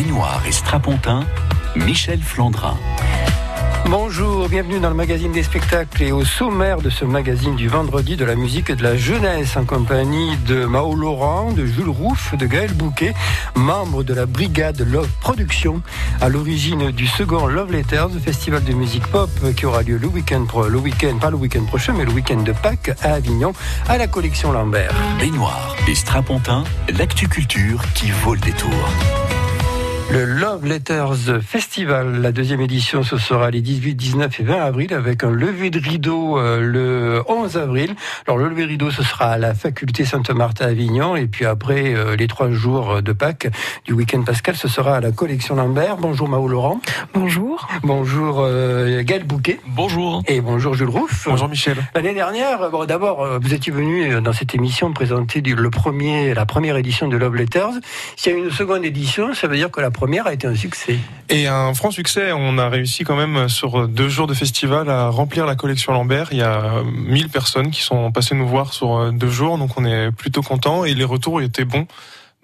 baignoire et strapontin, Michel Flandrin. Bonjour, bienvenue dans le magazine des spectacles et au sommaire de ce magazine du vendredi de la musique et de la jeunesse en compagnie de Mao Laurent, de Jules Rouff, de Gaël Bouquet, membre de la brigade Love Production, à l'origine du second Love Letters, festival de musique pop qui aura lieu le week-end, le week-end, pas le week-end prochain, mais le week-end de Pâques à Avignon, à la collection Lambert. Baignoire et strapontin, l'actu culture qui vaut le détour. Le Love Letters Festival, la deuxième édition, ce sera les 18, 19 et 20 avril avec un lever de rideau euh, le 11 avril. Alors le lever de rideau, ce sera à la faculté Sainte-Marthe à Avignon et puis après euh, les trois jours de Pâques du week-end pascal, ce sera à la collection Lambert. Bonjour Mao Laurent. Bonjour. Bonjour euh, Gaël Bouquet. Bonjour. Et bonjour Jules Rouff. Bonjour Michel. L'année dernière, bon, d'abord, vous étiez venu dans cette émission présenter le premier, la première édition de Love Letters. S'il y a une seconde édition, ça veut dire que la première a été un succès. Et un franc succès. On a réussi quand même sur deux jours de festival à remplir la collection Lambert. Il y a 1000 personnes qui sont passées nous voir sur deux jours, donc on est plutôt content et les retours étaient bons.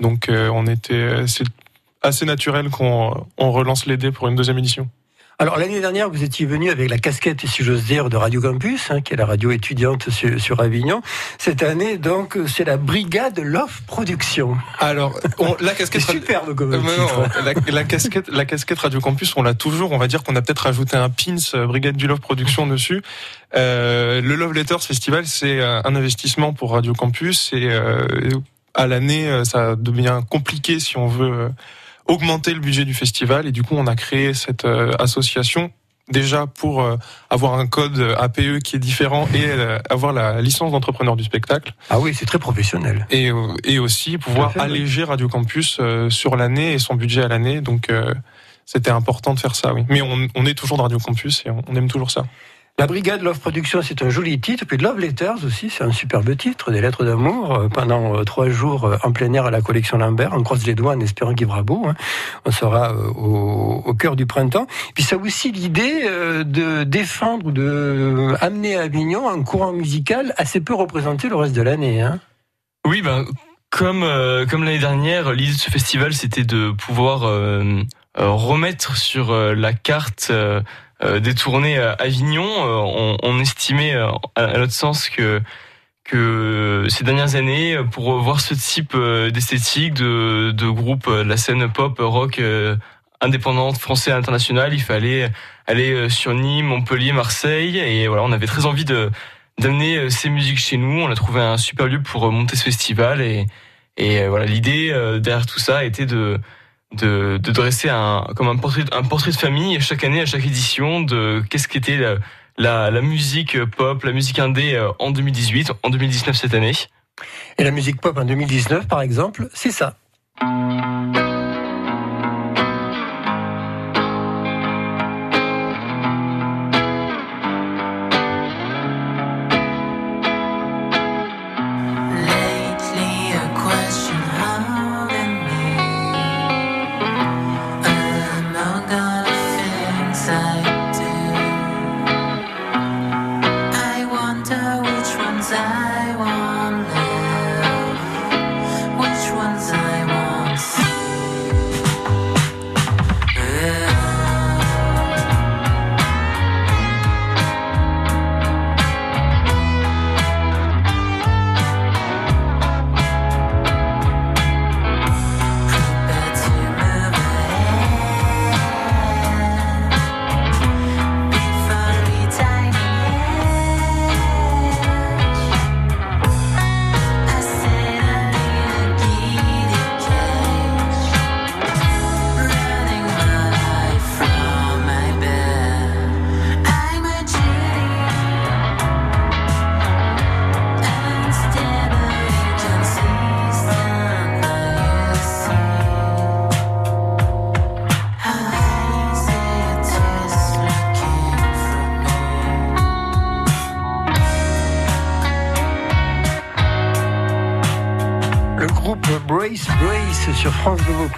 Donc euh, on était, c'est assez naturel qu'on relance les dés pour une deuxième édition. Alors l'année dernière, vous étiez venu avec la casquette, si j'ose dire, de Radio Campus, hein, qui est la radio étudiante sur, Avignon. Cette année, donc, c'est la brigade Love Production. Alors, la casquette, superbe comme euh, la, casquette, la casquette Radio Campus, on l'a toujours. On va dire qu'on a peut-être rajouté un pins euh, brigade du Love Production dessus. Euh, le Love Letters Festival, c'est un investissement pour Radio Campus et à l'année, ça devient compliqué si on veut augmenter le budget du festival et du coup on a créé cette euh, association déjà pour euh, avoir un code APE qui est différent et euh, avoir la licence d'entrepreneur du spectacle. Ah oui, c'est très professionnel. Et, et aussi pouvoir alléger Radio Campus sur l'année et son budget à l'année. Donc c'était important de faire ça, oui. Mais on, on, est toujours dans Radio Campus et on aime toujours ça. La Brigade Love Production, c'est un joli titre. Puis Love Letters aussi, c'est un superbe titre, des lettres d'amour. Euh, pendant euh, trois jours euh, en plein air à la collection Lambert, on croise les doigts en espérant qu'il fera beau. Hein. On sera au, cœur du printemps. Puis ça a aussi l'idée de défendre ou de amener à Avignon un courant musical assez peu représenté le reste de l'année. Hein. Oui, ben comme comme l'année dernière, l'idée de ce festival, c'était de pouvoir remettre sur la carte des tournées à Avignon, euh, on, estimait euh, à notre sens que que ces dernières années, pour voir ce type d'esthétique de, de groupe, la scène pop, rock indépendante, français, internationale, il fallait aller sur Nîmes, Montpellier, Marseille, et voilà, on avait très envie de d'amener ces musiques chez nous. On a trouvé un super lieu pour monter ce festival, et, et voilà, l'idée derrière tout ça était de de, dresser un, comme un portrait, un portrait de famille chaque année, à chaque édition, de qu'est-ce qu'était la, la, la, musique pop, la musique indé euh, en 2018, en 2019 cette année. Et la musique pop en 2019, par exemple, c'est ça.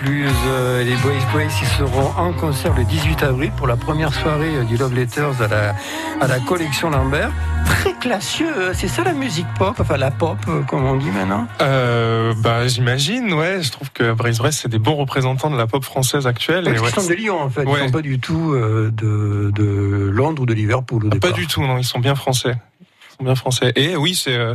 Vaucluse. Euh, les Brace Brace, ils seront en concert le 18 avril pour la première soirée du Love Letters à la, à la collection Lambert. Très classieux. C'est ça la musique pop, enfin la pop, euh, comme on dit maintenant? Euh, Bah, j'imagine, ouais. Je trouve que Brise Brest, c'est des bons représentants de la pop française actuelle. et ils sont de Lyon, en fait. Ils sont pas du tout euh, de, de, Londres ou de Liverpool. Au ah, pas du tout, non. Ils sont bien français. Ils sont bien français. Et oui, c'est. Euh,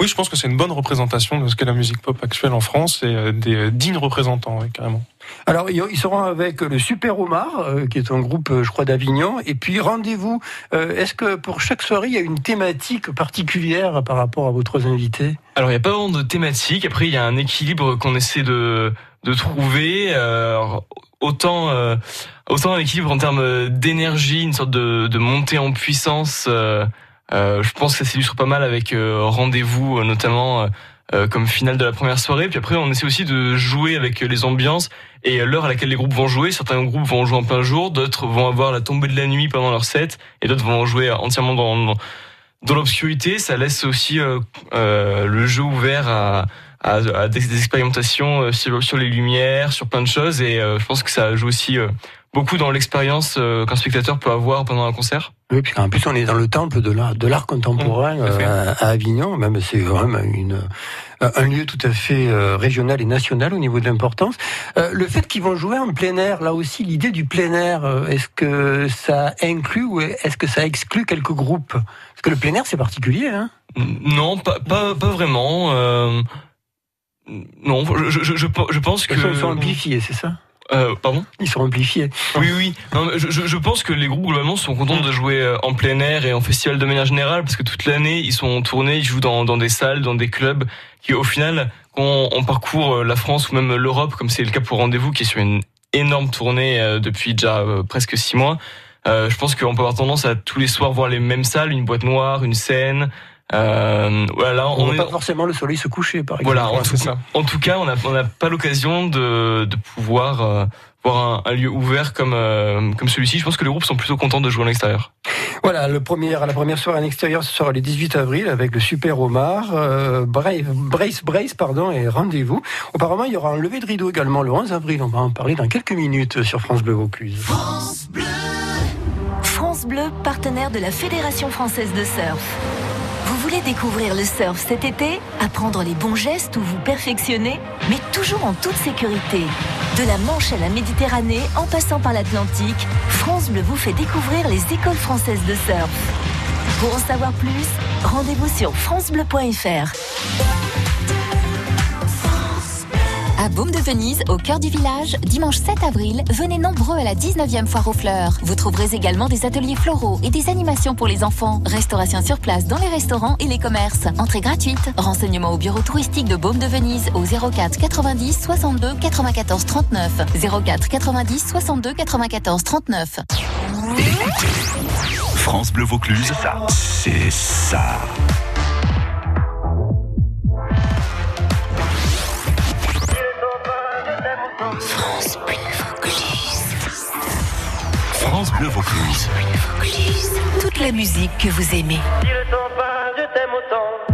oui, je pense que c'est une bonne représentation de ce qu'est la musique pop actuelle en France et euh, des euh, dignes représentants, carrément. Alors, ils seront avec le Super Omar, euh, qui est un groupe, je crois, d'Avignon. Et puis, rendez-vous. Est-ce que pour chaque soirée, il y a une thématique particulière par rapport à votre invités Alors, il n'y a pas vraiment de thématique. Après, il y a un équilibre qu'on essaie de, de trouver. autant, autant un équilibre en termes d'énergie, une sorte de, de montée en puissance. Euh, je pense que ça s'illustre pas mal avec euh, Rendez-vous, euh, notamment comme finale de la première soirée. Puis après, on essaie aussi de jouer avec les ambiances et l'heure à laquelle les groupes vont jouer. Certains groupes vont jouer en plein jour, d'autres vont avoir la tombée de la nuit pendant leur set, et d'autres vont jouer entièrement dans, dans l'obscurité. Ça laisse aussi le jeu ouvert à, à, des, expérimentations sur, les lumières, sur plein de choses. Et je pense que ça joue aussi beaucoup dans l'expérience qu'un spectateur peut avoir pendant un concert. Oui, puis en plus on est dans le temple de l'art, de l'art contemporain euh, à, Avignon, même c'est vraiment une, euh, un lieu tout à fait euh, régional et national au niveau de l'importance. le fait qu'ils vont jouer en plein air, là aussi l'idée du plein air, est-ce que ça inclut ou est-ce que ça exclut quelques groupes? Parce que le plein air c'est particulier, hein Non, pas, pas, pas vraiment. non, je, je, je, je pense que... Ils sont amplifiés, c'est ça? Euh, pardon Ils sont amplifiés. Oui, oui. Non, je, je, pense que les groupes globalement sont contents de jouer euh, en plein air et en festival de manière générale parce que toute l'année ils sont en tournée, ils jouent dans, dans des salles, dans des clubs qui au final, quand on, parcourt euh, la France ou même l'Europe, comme c'est le cas pour Rendez-vous, qui est sur une énorme tournée euh, depuis déjà presque six mois, je pense qu'on peut avoir tendance à tous les soirs voir les mêmes salles, une boîte noire, une scène. Euh, voilà, on n'a pas forcément le soleil se coucher, par exemple. Voilà, en, tout, ça. en tout cas, on n'a on pas l'occasion de, de pouvoir euh, voir un, un, lieu ouvert comme euh, comme celui-ci. Je pense que les groupes sont plutôt contents de jouer à l'extérieur. Voilà, le premier, la première soirée à l'extérieur, ce sera le 18 avril avec le Super Omar, euh, Brace, Brace, pardon, et rendez-vous. Auparavant, il y aura un lever de rideau également le 11 avril. On va en parler dans quelques minutes sur France Bleu Vaucluse. France Bleu. France Bleu, partenaire de la Fédération française de surf. Découvrir le surf cet été Apprendre les bons gestes ou vous perfectionner Mais toujours en toute sécurité. De la Manche à la Méditerranée, en passant par l'Atlantique, France Bleu vous fait découvrir les écoles françaises de surf. Pour en savoir plus, rendez-vous sur francebleu.fr. À Baume de Venise, au cœur du village, dimanche 7 avril, venez nombreux à la 19e foire aux fleurs. Vous trouverez également des ateliers floraux et des animations pour les enfants. Restauration sur place dans les restaurants et les commerces. Entrée gratuite. Renseignements au bureau touristique de Baume de Venise au 04 90 62 94 39. 04 90 62 94 39. France Bleu Vaucluse, c'est ça. France Bleu Vaucluse. Toute la musique que vous aimez. devant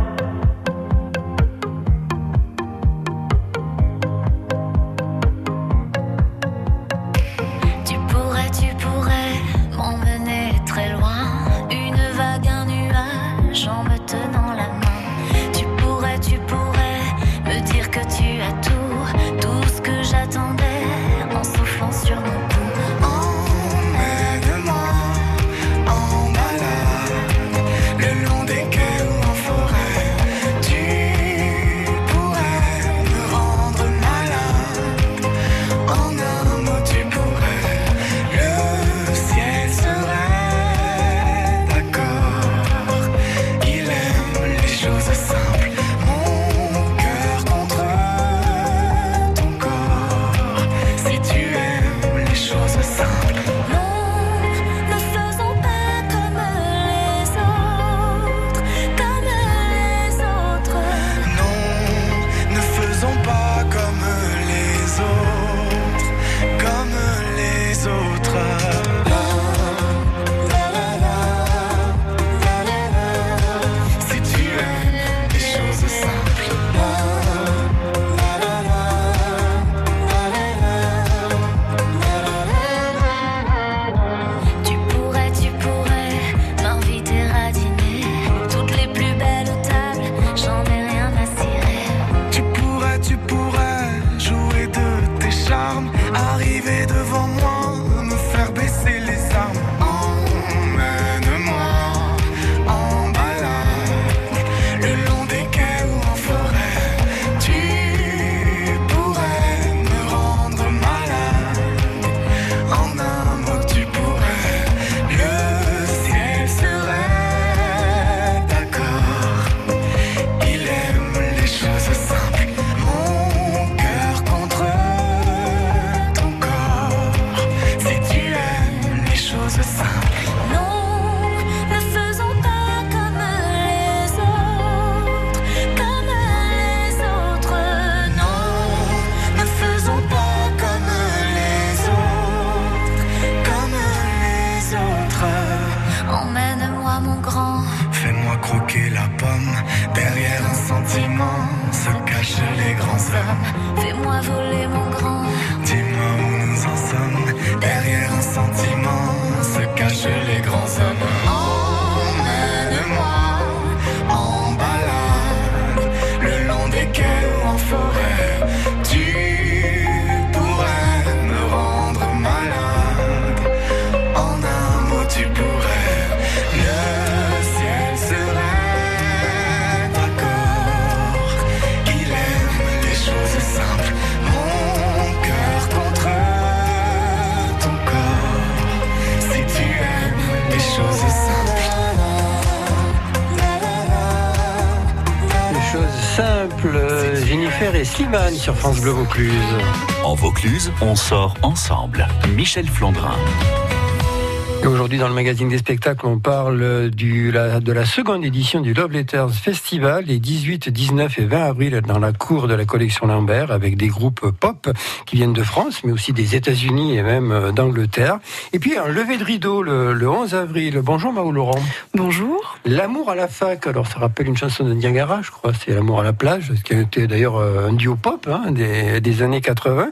Fais-moi voler, mon grand. Dis-moi où nous en sommes. Derrière un sentiment Jennifer et Slimane sur France Bleu Vaucluse. En Vaucluse, on sort ensemble. Michel Flandrin. Aujourd'hui, dans le magazine des spectacles, on parle du, la, de la seconde édition du Love Letters Festival, les 18, 19 et 20 avril, dans la cour de la collection Lambert, avec des groupes pop qui viennent de France, mais aussi des États-Unis et même euh, d'Angleterre. Et puis, un lever de rideau le, le 11 avril. Bonjour, Mao Laurent. Bonjour. L'amour à la fac, alors ça rappelle une chanson de Niagara, je crois, c'est L'amour à la plage, ce qui a été d'ailleurs euh, un duo pop hein, des, des années 80.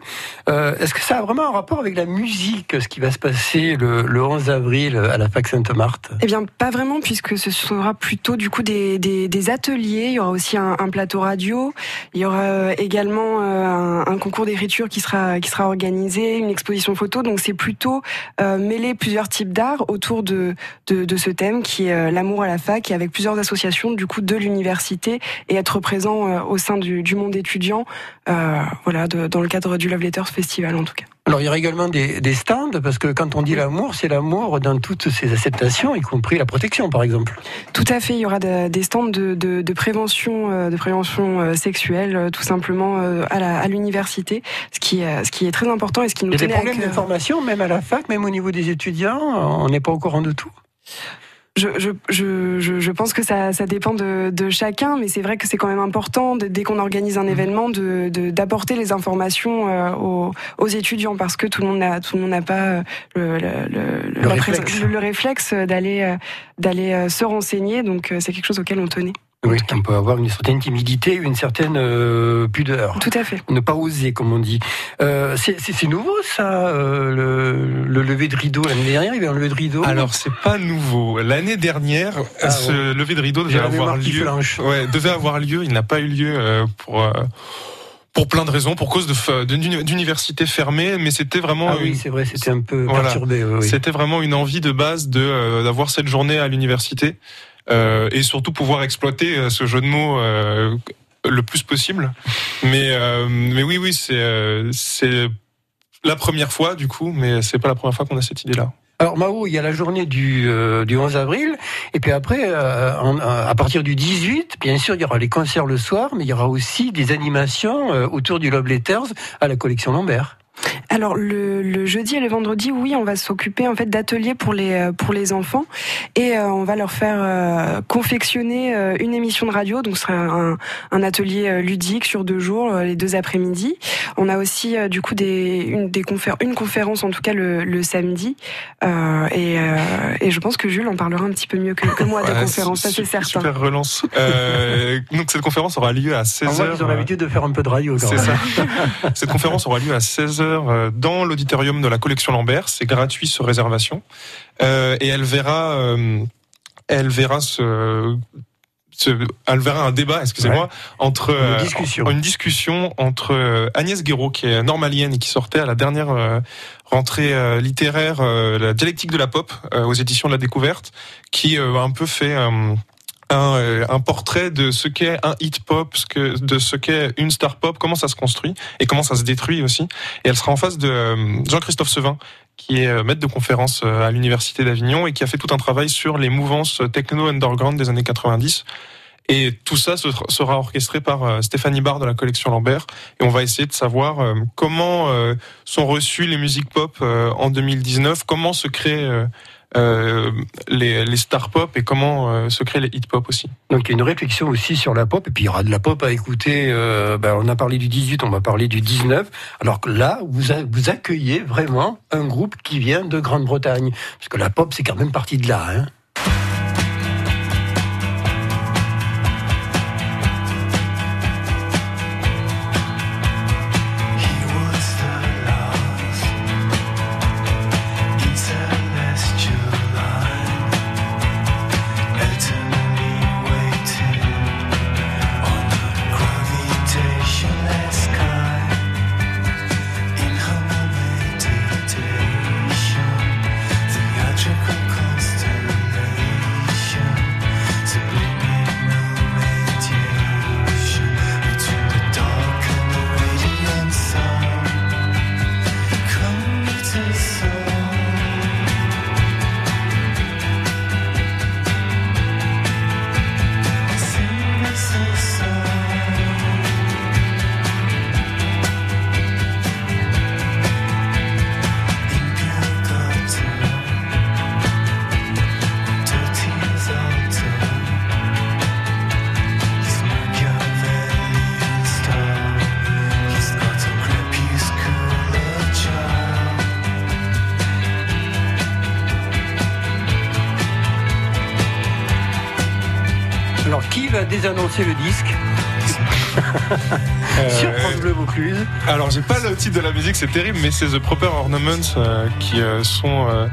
Euh, Est-ce que ça a vraiment un rapport avec la musique, ce qui va se passer le, le 11 avril à la fac Sainte-Marthe Eh bien, pas vraiment, puisque ce sera plutôt du coup des, ateliers. Il y aura aussi un, plateau radio. Il y aura euh, également un, un, concours d'écriture qui sera qui sera organisé, une exposition photo. Donc, c'est plutôt euh, mêler plusieurs types d'art autour de, de, ce thème qui est euh, l'amour à la fac, et avec plusieurs associations du coup de l'université et être présent euh, au sein du, monde étudiant. voilà, dans le cadre du Love Letters Festival en tout cas. Alors il y aura également des, des stands, parce que quand on dit l'amour, c'est l'amour dans toutes ses acceptations, y compris la protection par exemple. Tout à fait, il y aura de, des stands de, de, de, prévention, de prévention sexuelle, tout simplement à l'université, ce qui, ce qui est très important et ce qui nous Il y a des problèmes d'information, même à la fac, même au niveau des étudiants, on n'est pas au courant de tout. Je, je, je, je, pense que ça, ça dépend de, de chacun, mais c'est vrai que c'est quand même important, de, dès qu'on organise un événement, d'apporter de, d'apporter les informations euh, aux, aux, étudiants, parce que tout le monde n'a tout le monde n'a pas le, le, le, le réflexe, le, réflexe d'aller d'aller se renseigner, donc c'est quelque chose auquel on tenait. Oui, on peut avoir une certaine timidité, une certaine euh, pudeur. Tout à fait. Ne pas oser, comme on dit. Euh, c'est nouveau, ça, euh, le, le, lever de rideau. L'année dernière, il y avait un lever de rideau. Alors, c'est pas nouveau. L'année dernière, ah, ce ouais. lever de rideau devait avoir lieu. Ouais, devait avoir lieu. Il n'a pas eu lieu euh, pour pour plein de raisons, pour cause d'université fermée, mais c'était vraiment. Ah oui, c'est vrai, c'était un peu voilà. perturbé. Oui. C'était vraiment une envie de base de euh, d'avoir cette journée à l'université euh, et surtout pouvoir exploiter euh, ce jeu de mots euh, le plus possible. Mais mais oui, oui, c'est c'est la première fois du coup, mais c'est pas la première fois qu'on a cette idée-là. Alors Mao, il y a la journée du, euh, du 11 avril, et puis après, euh, à partir du 18, bien sûr, il y aura les concerts le soir, mais il y aura aussi des animations euh, autour du Love Letters à la collection Lambert. Alors le, le, jeudi et le vendredi, oui, on va s'occuper en fait d'ateliers pour les pour les enfants et euh, on va leur faire euh, confectionner euh, une émission de radio. Donc ce sera un, un atelier ludique sur deux jours, les deux après-midi. On a aussi du coup des une des confér une conférence en tout cas le, le samedi et, et je pense que Jules en parlera un petit peu mieux que, que moi de ouais, conférence, ça c'est certain. Super relance. donc cette conférence aura lieu à 16 h Ils ont l'habitude de faire un peu de radio. C'est ça. cette conférence aura lieu à 16 h dans l'auditorium de la collection Lambert. C'est gratuit sur réservation. Euh, et elle verra, euh, elle verra ce, elle verra un débat, excusez-moi, ouais. entre une discussion. Euh, une discussion entre Agnès Guéraud, qui est normalienne et qui sortait à la dernière rentrée euh, littéraire, euh, la dialectique de la pop euh, aux éditions de la Découverte, qui euh, a un peu fait euh, un, euh, un portrait de ce qu'est un hit pop, ce que, de ce qu'est une star pop, comment ça se construit et comment ça se détruit aussi. Et elle sera en face de euh, Jean-Christophe Sevin, qui est euh, maître de conférence à l'université d'Avignon et qui a fait tout un travail sur les mouvances techno underground des années 90. Et tout ça se- sera orchestré par Stéphanie Barr de la collection Lambert. Et on va essayer de savoir comment sont reçues les musiques pop en 2019, comment se créent les, les stars pop et comment euh, se créent les hit pop aussi. Donc il y a une réflexion aussi sur la pop, et puis il y aura de la pop à écouter. euh, ben, on a parlé du 18, on va parler du 19. Alors que là, vous, vous accueillez vraiment un groupe qui vient de Grande-Bretagne. Parce que la pop, c'est quand même parti de là. Hein. Désannoncer le disque sur France Bleu Vaucluse alors j'ai pas le titre de la musique, c'est terrible, mais c'est The Proper Ornaments euh, qui euh, sont euh,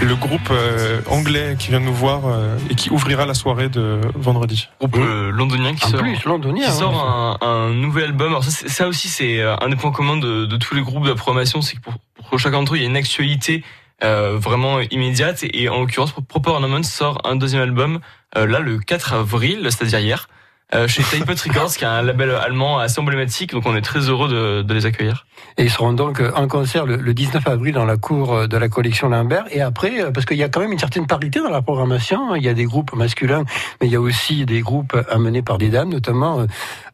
le groupe euh, anglais qui vient nous voir euh, et qui ouvrira la soirée de vendredi. Groupe euh, londonien qui En sort. plus, londonien. qui hein. sort un, un nouvel album. Alors ça, aussi, c'est euh, un des points communs de, de tous les groupes de la programmation, c'est que pour, pour chacun d'entre eux, il y a une actualité euh, vraiment immédiate. Et, en l'occurrence, Proper Ornament sort un deuxième album euh, là le 4 avril, c'est-à-dire hier, euh, chez Typet Records, qui est un label allemand assez emblématique. Donc on est très heureux de, de les accueillir. Et ils seront donc en concert le, le 19 avril dans la cour euh, de la collection Lambert. Et après, euh, parce qu'il y a quand même une certaine parité dans la programmation, hein. il y a des groupes masculins, mais il y a aussi des groupes amenés par des dames, notamment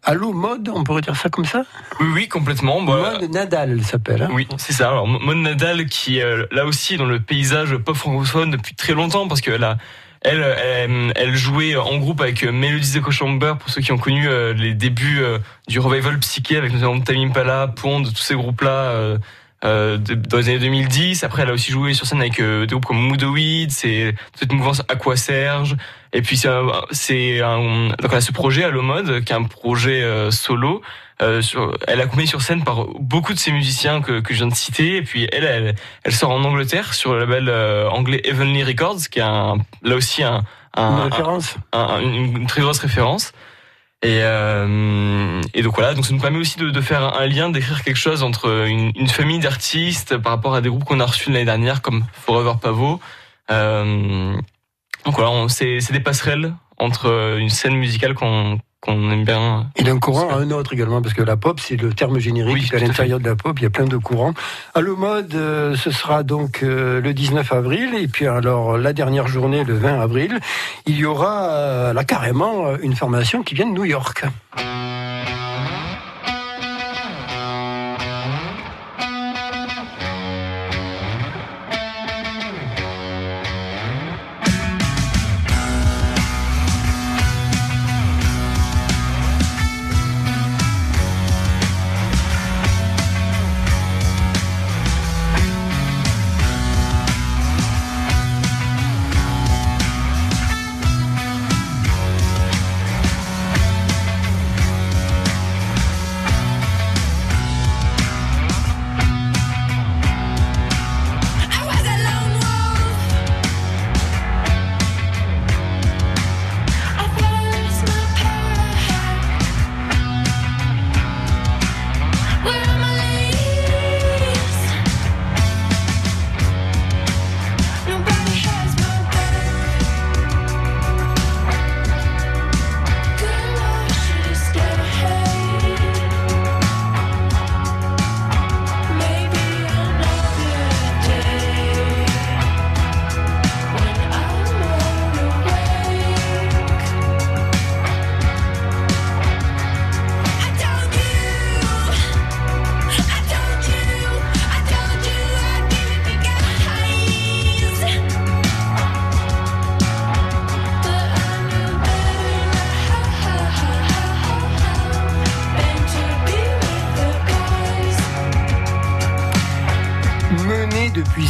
Allo Mode, on pourrait dire ça comme ça? Oui, oui, complètement. Bah, Mode Nadal, elle s'appelle. hein. Oui, c'est ça. Alors, Mon Nadal, qui euh, là aussi est dans le paysage pop francophone depuis très longtemps, parce qu'elle a, elle, elle, elle jouait en groupe avec euh, Mélodie Echo Chamber, pour ceux qui ont connu euh, les débuts euh, du revival psyché, avec notamment Tamim Impala, Pond, tous ces groupes-là. euh, euh, dans les années 2010. Après, elle a aussi joué sur scène avec euh, des groupes comme Moodoweed, c'est cette mouvance Aqua Serge. Et puis c'est donc elle a ce projet à Mode, qui est un projet euh, solo. Euh, sur, elle est accompagnée sur scène par beaucoup de ces musiciens que, que je viens de citer. Et puis elle, elle, elle sort en Angleterre sur le label euh, anglais Heavenly Records, qui est un, là aussi un, Une un, référence un- un- une, une très grosse référence. Et, euh, et donc voilà, donc ça nous permet aussi de, de faire un, lien, d'écrire quelque chose entre une, une famille d'artistes par rapport à des groupes qu'on a reçus l'année dernière, comme Forever Pavot. Euh, donc voilà, c'est des passerelles entre une scène musicale qu'on qu'on aime bien. Et d'un courant à un autre également, parce que la pop, c'est le terme générique. Oui, à à l'intérieur de la pop, il y a plein de courants. Allo Mode, euh, ce sera donc euh, le 19 avril. Et puis alors, la dernière journée, le 20 avril, il y aura euh, là carrément euh, une formation qui vient de New York.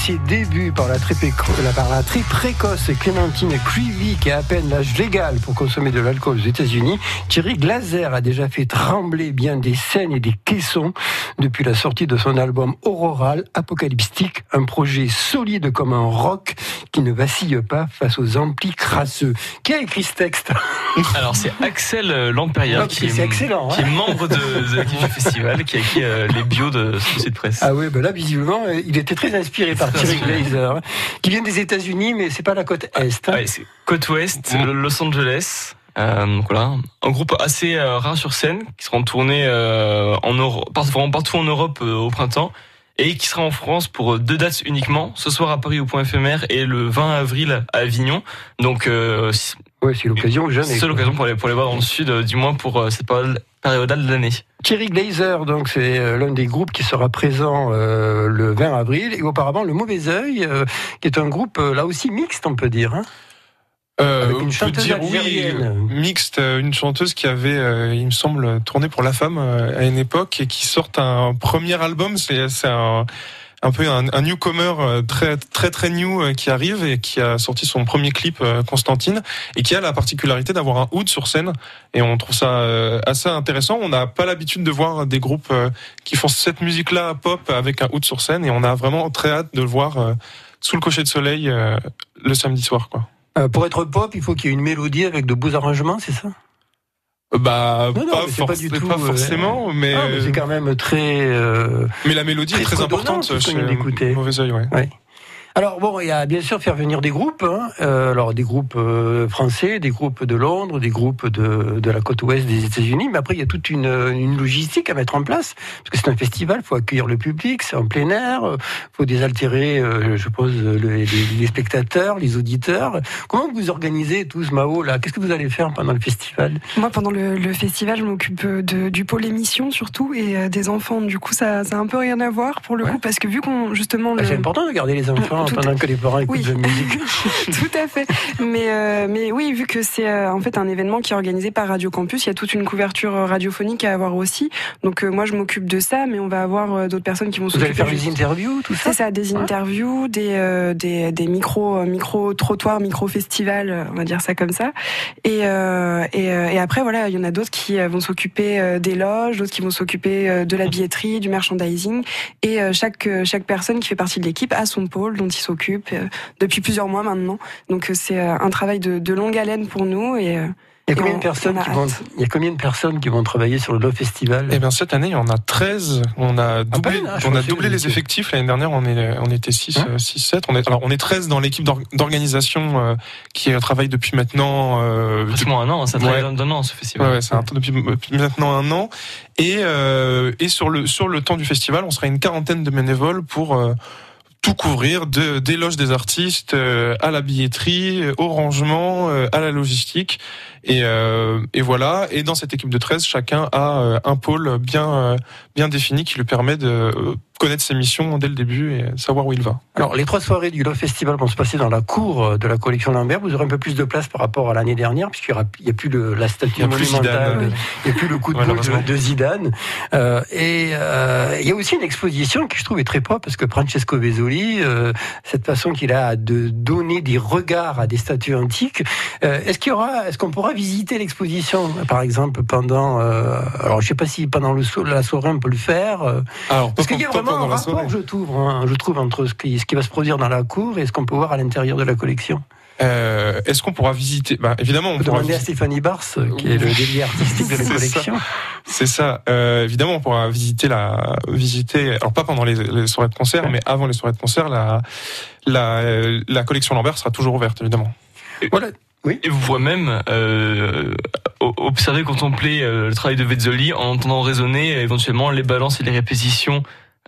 Ses débuts par la très, par la précoce Clémentine Creevy, qui a à peine l'âge légal pour consommer de l'alcool aux États-Unis, Thierry Glazer a déjà fait trembler bien des scènes et des caissons depuis la sortie de son album Auroral Apocalyptique, un projet solide comme un rock qui ne vacille pas face aux amplis crasseux. Qui a écrit ce texte Alors c'est Axel euh, Lampérière qui, est, excellent, qui hein. est membre de, de du festival, qui a écrit euh, les bios de ce de presse. Ah oui, ben là, visiblement, euh, il était très inspiré par Thierry inspiré. Glazer, qui vient des États-Unis, mais c'est pas la côte Est. hein. Ouais, c'est côte ouest, Mm. Los Angeles. Euh, donc voilà, un groupe assez euh, rare sur scène qui sera en tournée euh, en Europe, partout, vraiment partout en Europe euh, au printemps et qui sera en France pour euh, deux dates uniquement, ce soir à Paris au point éphémère et le 20 avril à Avignon. Donc euh, Ouais, c'est l'occasion aux jeunes. seule occasion pour les pour les voir dans le sud, euh, du moins pour euh, cette période période-là de l'année. Thierry Glazer, donc c'est euh, l'un des groupes qui sera présent euh, le 20 avril, et auparavant le Mauvais Oeil, euh, qui est un groupe euh, là aussi mixte, on peut dire. hein. Euh, Avec une chanteuse dire oui, algérienne. mixte, une chanteuse qui avait, euh, il me semble, tourné pour La Femme euh, à une époque et qui sort un premier album. C'est c'est un un peu un, un newcomer euh, très très très new euh, qui arrive et qui a sorti son premier clip euh, Constantine et qui a la particularité d'avoir un oud sur scène et on trouve ça assez intéressant. On n'a pas l'habitude de voir des groupes qui font cette musique-là pop avec un oud sur scène et on a vraiment très hâte de le voir sous le cocher de soleil le samedi soir quoi. Euh, pour être pop, il faut qu'il y ait une mélodie avec de beaux arrangements, c'est ça? Bah, Non, non, pas, mais c'est pas forc- du pas tout, euh, forcément, mais, Ah, mais C'est quand même très. euh, mais la mélodie très est très fredonnant, importante chez. Mauvais Oeil, ouais. Alors bon, il y a bien sûr faire venir des groupes, hein. Euh, alors des groupes euh, français, des groupes de Londres, des groupes de, de la côte ouest des États-Unis, mais après il y a toute une, une logistique à mettre en place, parce que c'est un festival, il faut accueillir le public, c'est en plein air, il faut désaltérer, euh, je suppose, le- les, les spectateurs, les auditeurs. Comment vous organisez tous, Mao, là? Qu'est-ce que vous allez faire pendant le festival? Moi, pendant le, le festival, je m'occupe du pôle émission surtout et euh, des enfants. Du coup, ça, ça a un peu rien à voir pour le Ouais. coup, parce que vu qu'on justement Bah, le- C'est important de garder les enfants Tout- pendant que les parents écoutent Oui. de la musique. Tout à fait. Mais, euh, mais oui, vu que c'est euh, en fait un événement qui est organisé par Radio Campus, il y a toute une couverture euh, radiophonique à avoir aussi. Donc euh, moi, je m'occupe de ça, mais on va avoir euh, d'autres personnes qui vont Vous allez s'occuper. faire des interviews, tout ça C'est ça, des interviews, des, euh, des, des micro, micro trottoirs, micro festivals, on va dire ça comme ça. Et, euh, et, euh, et après, voilà, il y en a d'autres qui euh, vont s'occuper euh, des loges, d'autres qui vont s'occuper euh, de la billetterie, du merchandising. Et euh, chaque, euh, chaque personne qui fait partie de l'équipe a son pôle dont il s'occupe euh, depuis plusieurs mois maintenant. Donc euh, c'est euh, un travail de, de longue haleine pour nous. Et, euh, Il y a combien on- de personnes on qui vont, il y a combien de personnes qui vont travailler sur le Love Festival? Eh bien, cette année, il y en a 13. On a doublé, peine, hein, on a doublé les effectifs. L'année dernière, on, est, on était 6, Hein 6, 7. On est, alors, on est 13 dans l'équipe d'or- d'organisation euh, qui travaille depuis maintenant, euh, Pratiquement un an, hein, ça Ouais. travaille d'un an ce festival. Ouais, ouais, c'est un- depuis, depuis maintenant un an. Et, euh, et sur, le, sur le temps du festival, on sera une quarantaine de bénévoles pour euh, tout couvrir, de, des loges des artistes, euh, à la billetterie, euh, au rangement, euh, à la logistique. Et, euh, et voilà. Et dans cette équipe de 13, chacun a euh, un pôle bien, euh, bien défini qui lui permet de connaître ses missions dès le début et savoir où il va. Alors, les trois soirées du Love Festival vont se passer dans la cour de la collection Lambert. Vous aurez un peu plus de place par rapport à l'année dernière, puisqu'il n'y a plus la statue Il monumentale, Zidane. il n'y a plus le coup de boule de, de Zidane. Euh, et euh, il y a aussi une exposition qui je trouve est très propre, parce que Francesco Vezzoli, euh, cette façon qu'il a de donner des regards à des statues antiques, est-ce qu'il y aura, est-ce qu'on pourra visiter l'exposition, par exemple, pendant, euh, alors je sais pas si pendant le, so- la soirée on peut le faire, euh, Alors, parce qu'il y a vraiment un rapport, je trouve, hein, je trouve entre ce qui, ce qui va se produire dans la cour et ce qu'on peut voir à l'intérieur de la collection. Euh, Est-ce qu'on pourra visiter bah, Évidemment, on Vous pourra demander à. Stéphanie Bars, euh, qui est le délié artistique de la collection. C'est ça. Euh, évidemment, on pourra visiter la visiter. Alors pas pendant les, les soirées de concert, mais avant les soirées de concert, la la, la collection Lambert sera toujours ouverte, évidemment. Voilà. Et vous pourrez même euh, observer, contempler euh, le travail de Vezzoli en entendant résonner euh, éventuellement les balances et les répétitions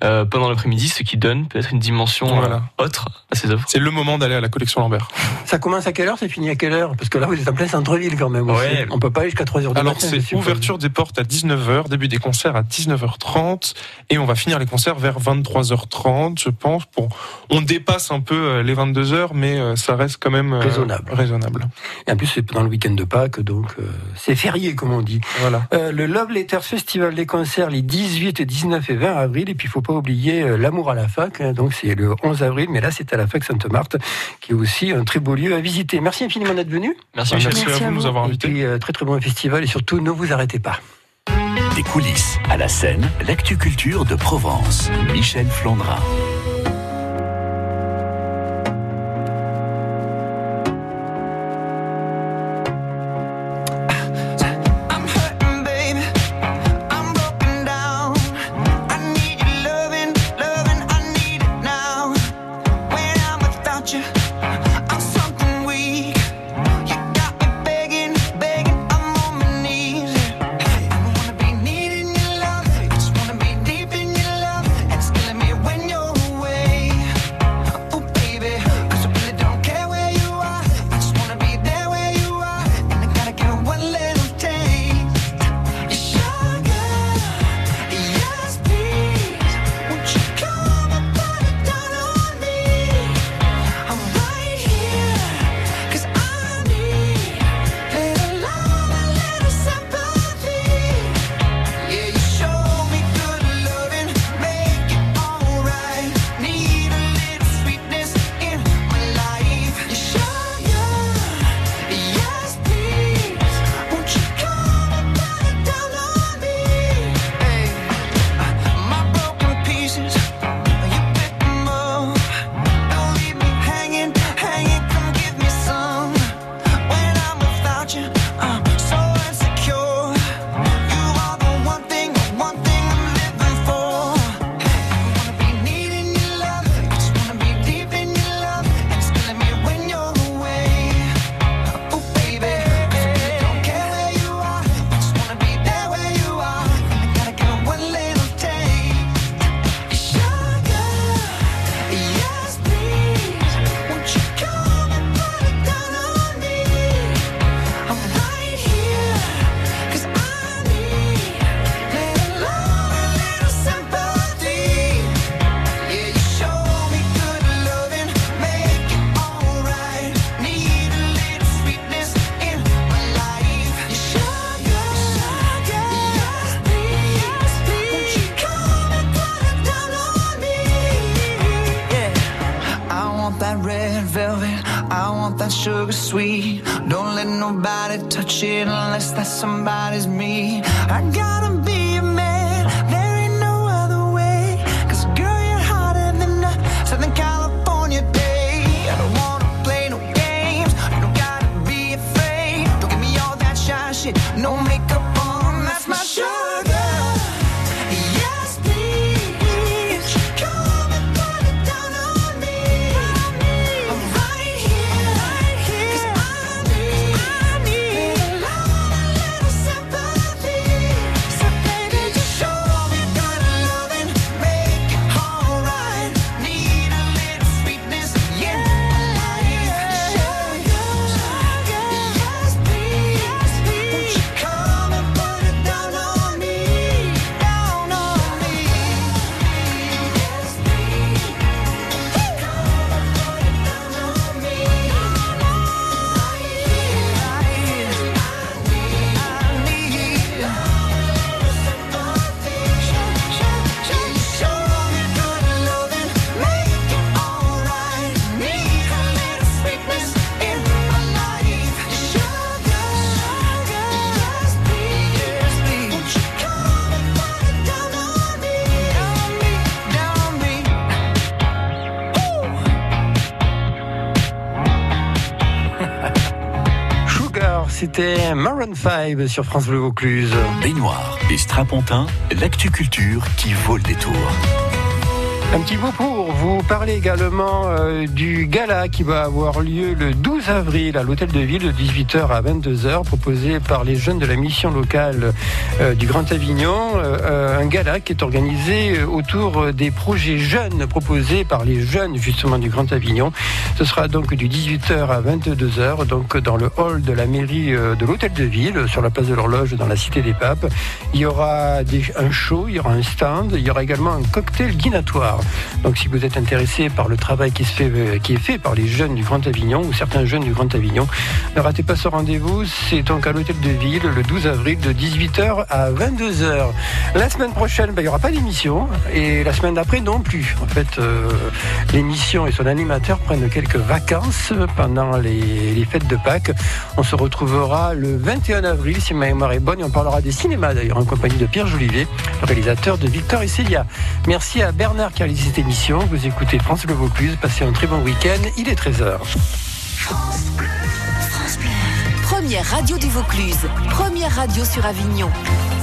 euh, pendant l'après-midi, ce qui donne peut-être une dimension Voilà. euh, autre à ces œuvres. C'est le moment d'aller à la collection Lambert. Ça commence à quelle heure, c'est fini à quelle heure? Parce que là, vous êtes en plein centre-ville quand même. aussi. Ouais. On peut pas aller jusqu'à 3 heures du Alors matin. je c'est ouverture des portes à 19h, début des concerts à 19h30 et on va finir les concerts vers 23h30, je pense. Pour on dépasse un peu euh, les 22h, mais euh, ça reste quand même euh, Raisonnable. Raisonnable. Et en plus, c'est pendant le week-end de Pâques, donc euh, c'est férié, comme on dit. Voilà. Euh, le Love Letters Festival des concerts les 18, 19 et 20 avril. Et puis, il faut pas oublier euh, l'amour à la fac. hein. Donc c'est le 11 avril, mais là c'est à la fac Sainte-Marthe, qui est aussi un très beau lieu à visiter. Merci infiniment d'être venu. Merci Michel. Merci, Merci à vous de nous avoir Et invités. puis euh, très très bon festival et surtout ne vous arrêtez pas. Des coulisses à la scène, l'actu culture de Provence. Michel Flandrin. I want that red velvet. I want that sugar sweet. Don't let nobody touch it unless that somebody's me. I gotta be Maroon 5 sur France Bleu Vaucluse. Baignoire et Strapontin, l'actu culture qui vaut le détour. Un petit mot pour vous parler également euh, du gala qui va avoir lieu le 12 avril à l'hôtel de ville de 18h à 22h, proposé par les jeunes de la mission locale euh, du Grand Avignon. Euh, un gala qui est organisé autour des projets jeunes proposés par les jeunes justement du Grand Avignon. Ce sera donc du 18h à 22h, donc dans le hall de la mairie de l'hôtel de ville, sur la place de l'horloge dans la cité des papes. Il y aura un show, il y aura un stand, il y aura également un cocktail dînatoire. Donc si vous êtes intéressé par le travail euh, qui est fait par les jeunes du Grand Avignon ou certains jeunes du Grand Avignon, ne ratez pas ce rendez-vous. C'est donc à l'hôtel de ville le 12 avril de 18h à 22h. La semaine prochaine, ben, il n'y aura pas d'émission et la semaine d'après non plus. En fait, euh, l'émission et son animateur prennent quelques vacances pendant les, fêtes de Pâques. On se retrouvera le 21 avril, si ma mémoire est bonne, et on parlera des cinémas d'ailleurs en compagnie de Pierre Jolivet, réalisateur de Victor et Célia. Merci à Bernard qui cette émission. Vous écoutez France Le Vaucluse. Passez un très bon week-end. Il est 13h. Première radio du Vaucluse. Première radio sur Avignon. France Bleu.